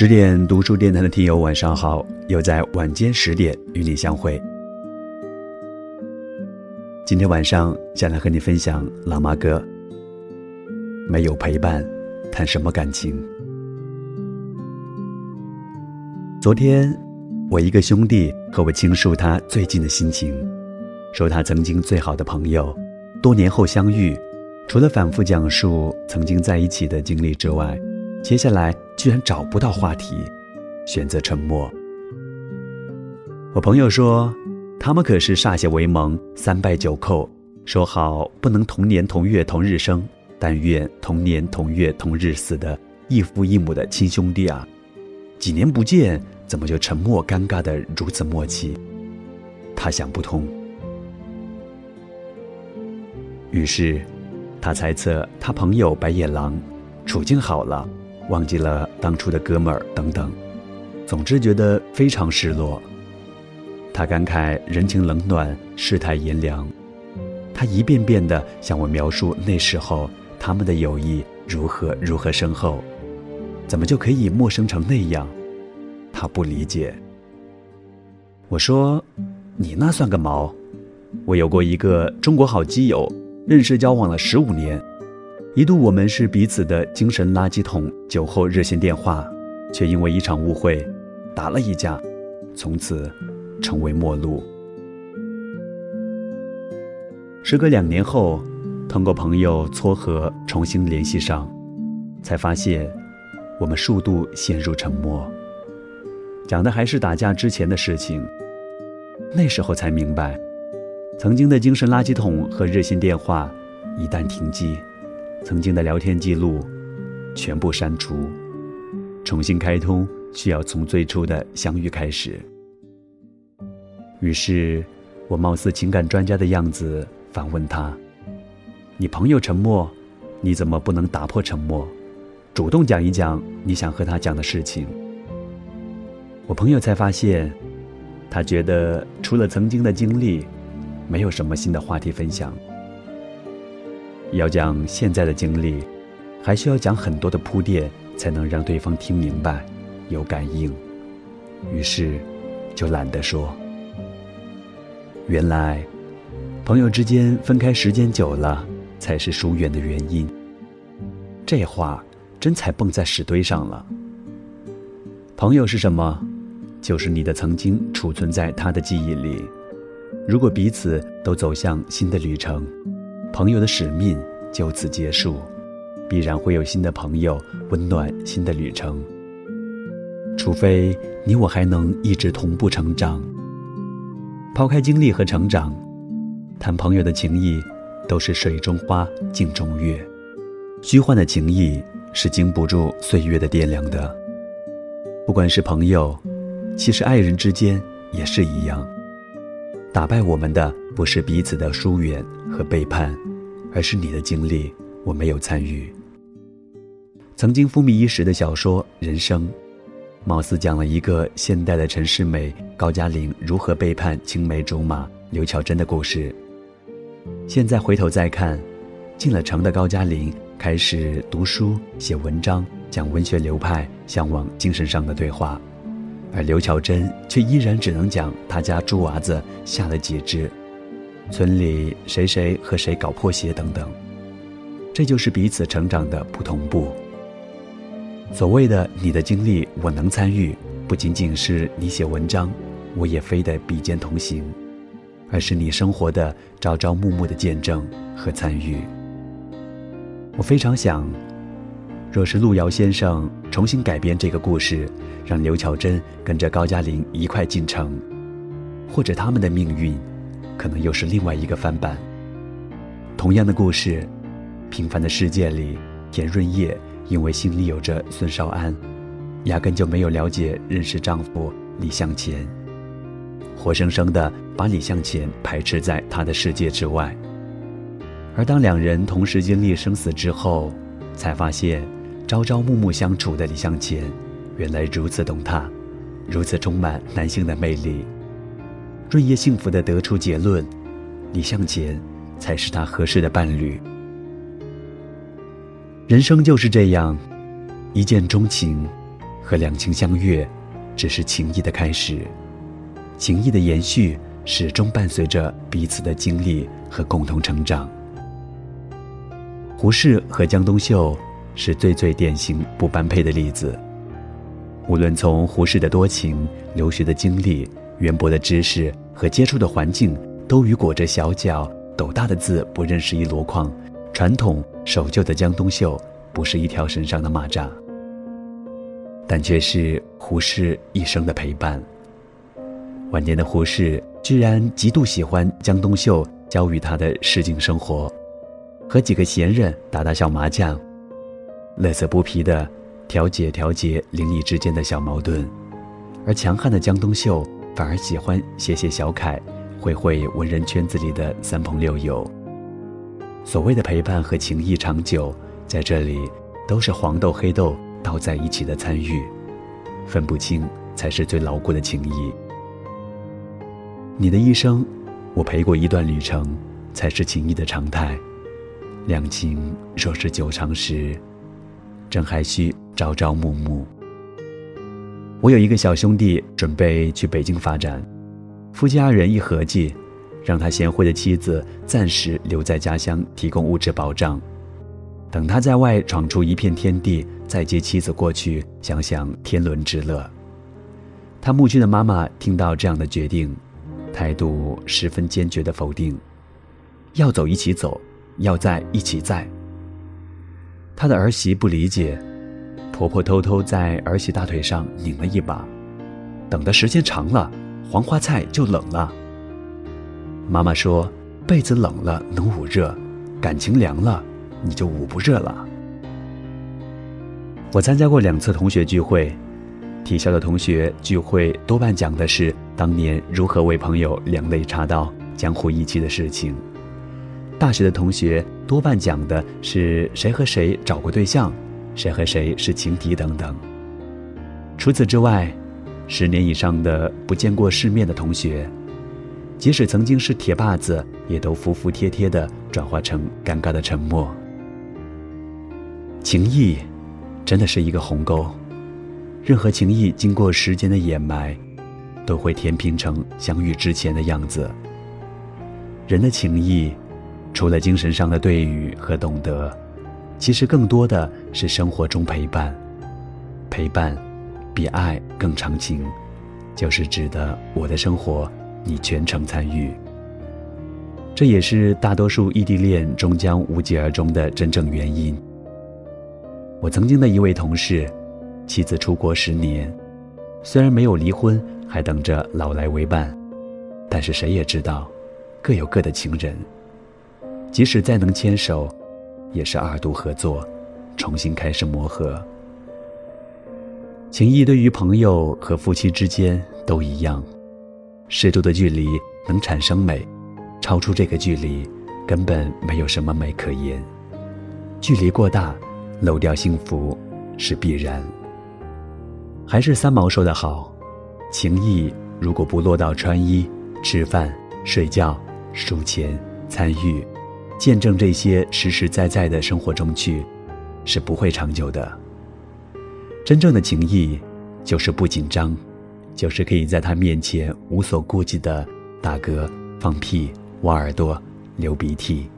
十点读书电台的听友，晚上好！又在晚间十点与你相会。今天晚上想来和你分享老妈歌。没有陪伴，谈什么感情？昨天，我一个兄弟和我倾诉他最近的心情，说他曾经最好的朋友，多年后相遇，除了反复讲述曾经在一起的经历之外。接下来居然找不到话题，选择沉默。我朋友说，他们可是歃血为盟、三拜九叩，说好不能同年同月同日生，但愿同年同月同日死的异父异母的亲兄弟啊！几年不见，怎么就沉默尴尬的如此默契？他想不通。于是，他猜测他朋友白眼狼处境好了。忘记了当初的哥们儿等等，总之觉得非常失落。他感慨人情冷暖，世态炎凉。他一遍遍地向我描述那时候他们的友谊如何如何深厚，怎么就可以陌生成那样？他不理解。我说：“你那算个毛！我有过一个中国好基友，认识交往了十五年。”一度我们是彼此的精神垃圾桶，酒后热线电话，却因为一场误会打了一架，从此成为陌路。时隔两年后，通过朋友撮合重新联系上，才发现我们数度陷入沉默，讲的还是打架之前的事情。那时候才明白，曾经的精神垃圾桶和热线电话一旦停机。曾经的聊天记录，全部删除，重新开通需要从最初的相遇开始。于是，我貌似情感专家的样子反问他：“你朋友沉默，你怎么不能打破沉默，主动讲一讲你想和他讲的事情？”我朋友才发现，他觉得除了曾经的经历，没有什么新的话题分享。要讲现在的经历，还需要讲很多的铺垫，才能让对方听明白，有感应。于是，就懒得说。原来，朋友之间分开时间久了，才是疏远的原因。这话真才蹦在屎堆上了。朋友是什么？就是你的曾经储存在他的记忆里。如果彼此都走向新的旅程。朋友的使命就此结束，必然会有新的朋友温暖新的旅程。除非你我还能一直同步成长。抛开经历和成长，谈朋友的情谊都是水中花，镜中月。虚幻的情谊是经不住岁月的掂量的。不管是朋友，其实爱人之间也是一样。打败我们的不是彼此的疏远和背叛，而是你的经历我没有参与。曾经风靡一时的小说《人生》，貌似讲了一个现代的陈世美、高加林如何背叛青梅竹马刘巧珍的故事。现在回头再看，进了城的高加林开始读书写文章，讲文学流派向往精神上的对话。而刘巧珍却依然只能讲他家猪娃子下了几只，村里谁谁和谁搞破鞋等等，这就是彼此成长的不同步。所谓的你的经历我能参与，不仅仅是你写文章，我也非得比肩同行，而是你生活的朝朝暮暮的见证和参与。我非常想。若是路遥先生重新改编这个故事，让刘巧珍跟着高加林一块进城，或者他们的命运，可能又是另外一个翻版。同样的故事，平凡的世界里，田润叶因为心里有着孙少安，压根就没有了解认识丈夫李向前，活生生的把李向前排斥在他的世界之外。而当两人同时经历生死之后，才发现。朝朝暮暮相处的李向前，原来如此懂他，如此充满男性的魅力。润叶幸福的得出结论：李向前才是他合适的伴侣。人生就是这样，一见钟情和两情相悦，只是情谊的开始。情谊的延续，始终伴随着彼此的经历和共同成长。胡适和江冬秀是最最典型不般配的例子。无论从胡适的多情、留学的经历、渊博的知识和接触的环境，都与裹着小脚、斗大的字不认识一箩筐、传统守旧的江冬秀不是一条身上的蚂蚱，但却是胡适一生的陪伴。晚年的胡适居然极度喜欢江冬秀教育他的市井生活，和几个闲人打打小麻将，乐此不疲的调解调节邻里之间的小矛盾，而强悍的江冬秀反而喜欢写写小楷，会会文人圈子里的三朋六友。所谓的陪伴和情谊长久，在这里都是黄豆黑豆倒在一起的参与，分不清才是最牢固的情谊。你的一生，我陪过一段旅程，才是情谊的常态。两情若是久长时，正还需朝朝暮暮。我有一个小兄弟，准备去北京发展，夫妻二人一合计，让他贤惠的妻子暂时留在家乡，提供物质保障，等他在外闯出一片天地，再接妻子过去，享享天伦之乐。他母亲的妈妈听到这样的决定。态度十分坚决的否定，要走一起走，要在一起在。他的儿媳不理解，婆婆偷偷在儿媳大腿上拧了一把，等的时间长了，黄花菜就冷了。妈妈说，被子冷了能捂热，感情凉了，你就捂不热了。我参加过两次同学聚会。体校的同学聚会多半讲的是当年如何为朋友两肋插刀、江湖义气的事情；大学的同学多半讲的是谁和谁找过对象，谁和谁是情敌等等。除此之外，十年以上的不见过世面的同学，即使曾经是铁把子，也都服服帖帖的转化成尴尬的沉默。情谊，真的是一个鸿沟。任何情谊经过时间的掩埋，都会填平成相遇之前的样子。人的情谊，除了精神上的对语和懂得，其实更多的是生活中陪伴。陪伴，比爱更长情，就是指的我的生活，你全程参与。这也是大多数异地恋终将无疾而终的真正原因。我曾经的一位同事。妻子出国十年，虽然没有离婚，还等着老来为伴，但是谁也知道，各有各的情人。即使再能牵手，也是二度合作，重新开始磨合。情谊对于朋友和夫妻之间都一样，适度的距离能产生美，超出这个距离，根本没有什么美可言。距离过大，漏掉幸福是必然。还是三毛说的好，情谊如果不落到穿衣、吃饭、睡觉、数钱、参与、见证这些实实在在的生活中去，是不会长久的。真正的情谊，就是不紧张，就是可以在他面前无所顾忌的打嗝、放屁、挖耳朵、流鼻涕。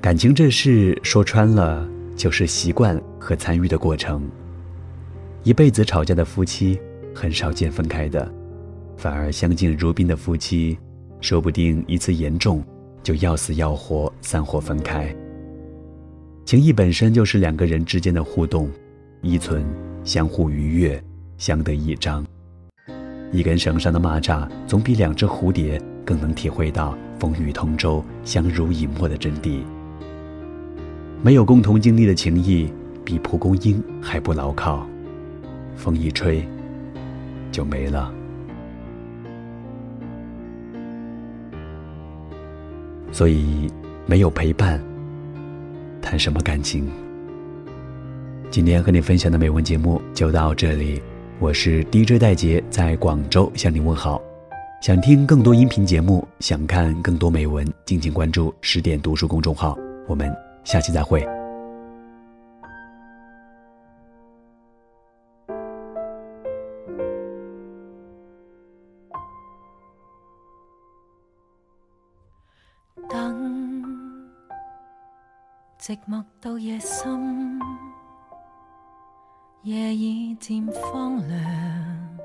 感情这事说穿了，就是习惯和参与的过程。一辈子吵架的夫妻，很少见分开的，反而相敬如宾的夫妻，说不定一次严重，就要死要活散伙分开。情谊本身就是两个人之间的互动，依存，相互愉悦，相得益彰。一根绳上的蚂蚱，总比两只蝴蝶更能体会到风雨同舟、相濡以沫的真谛。没有共同经历的情谊，比蒲公英还不牢靠。风一吹，就没了。所以，没有陪伴，谈什么感情？今天和你分享的美文节目就到这里，我是 DJ 戴杰，在广州向你问好。想听更多音频节目，想看更多美文，敬请关注十点读书公众号。我们下期再会。寂寞到夜深，夜已渐荒凉，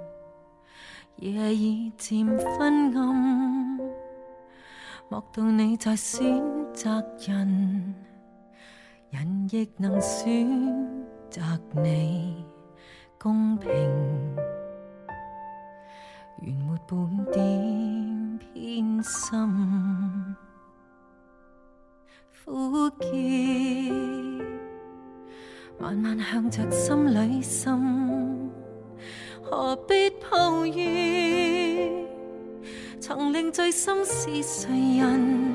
夜已渐昏暗。莫道你在选择人，人亦能选择你，公平。原没半点偏心。苦涩，慢慢向着心里渗，何必抱怨？曾令醉心是谁人？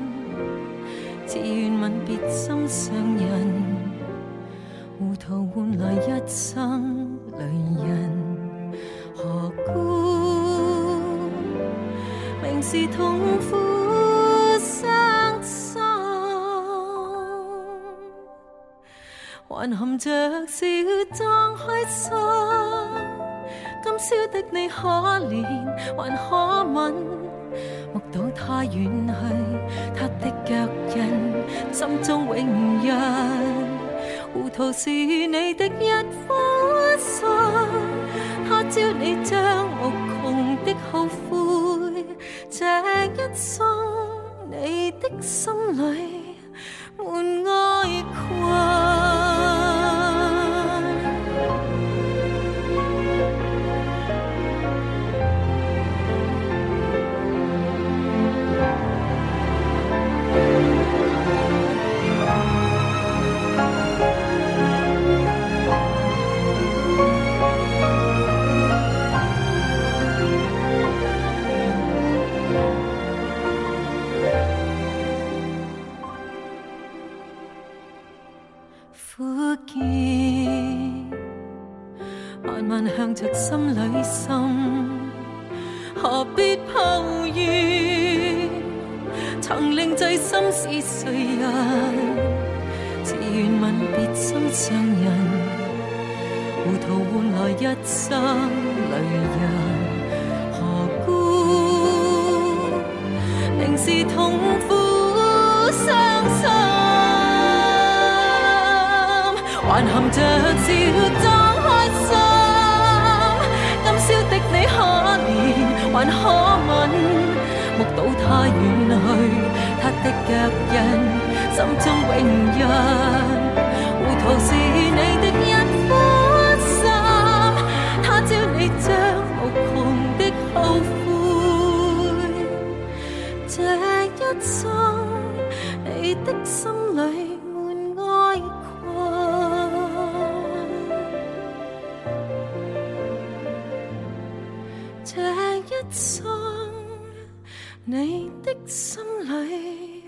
自愿吻别心上人，糊涂换来一生泪人，何故明是痛苦？还含着笑装开心，今宵的你可怜还可吻，目睹他远去，他的脚印，心中永印。糊涂是你的一颗心，他朝你将无穷的后悔，这一生你的心里心里渗，何必抱怨？曾令醉心是谁人？自愿吻别心上人，糊涂换来一生泪人。何故明是痛苦伤心，还含着笑装开心？还可吻，目睹他远去，他的脚印，心中永印。你的心里。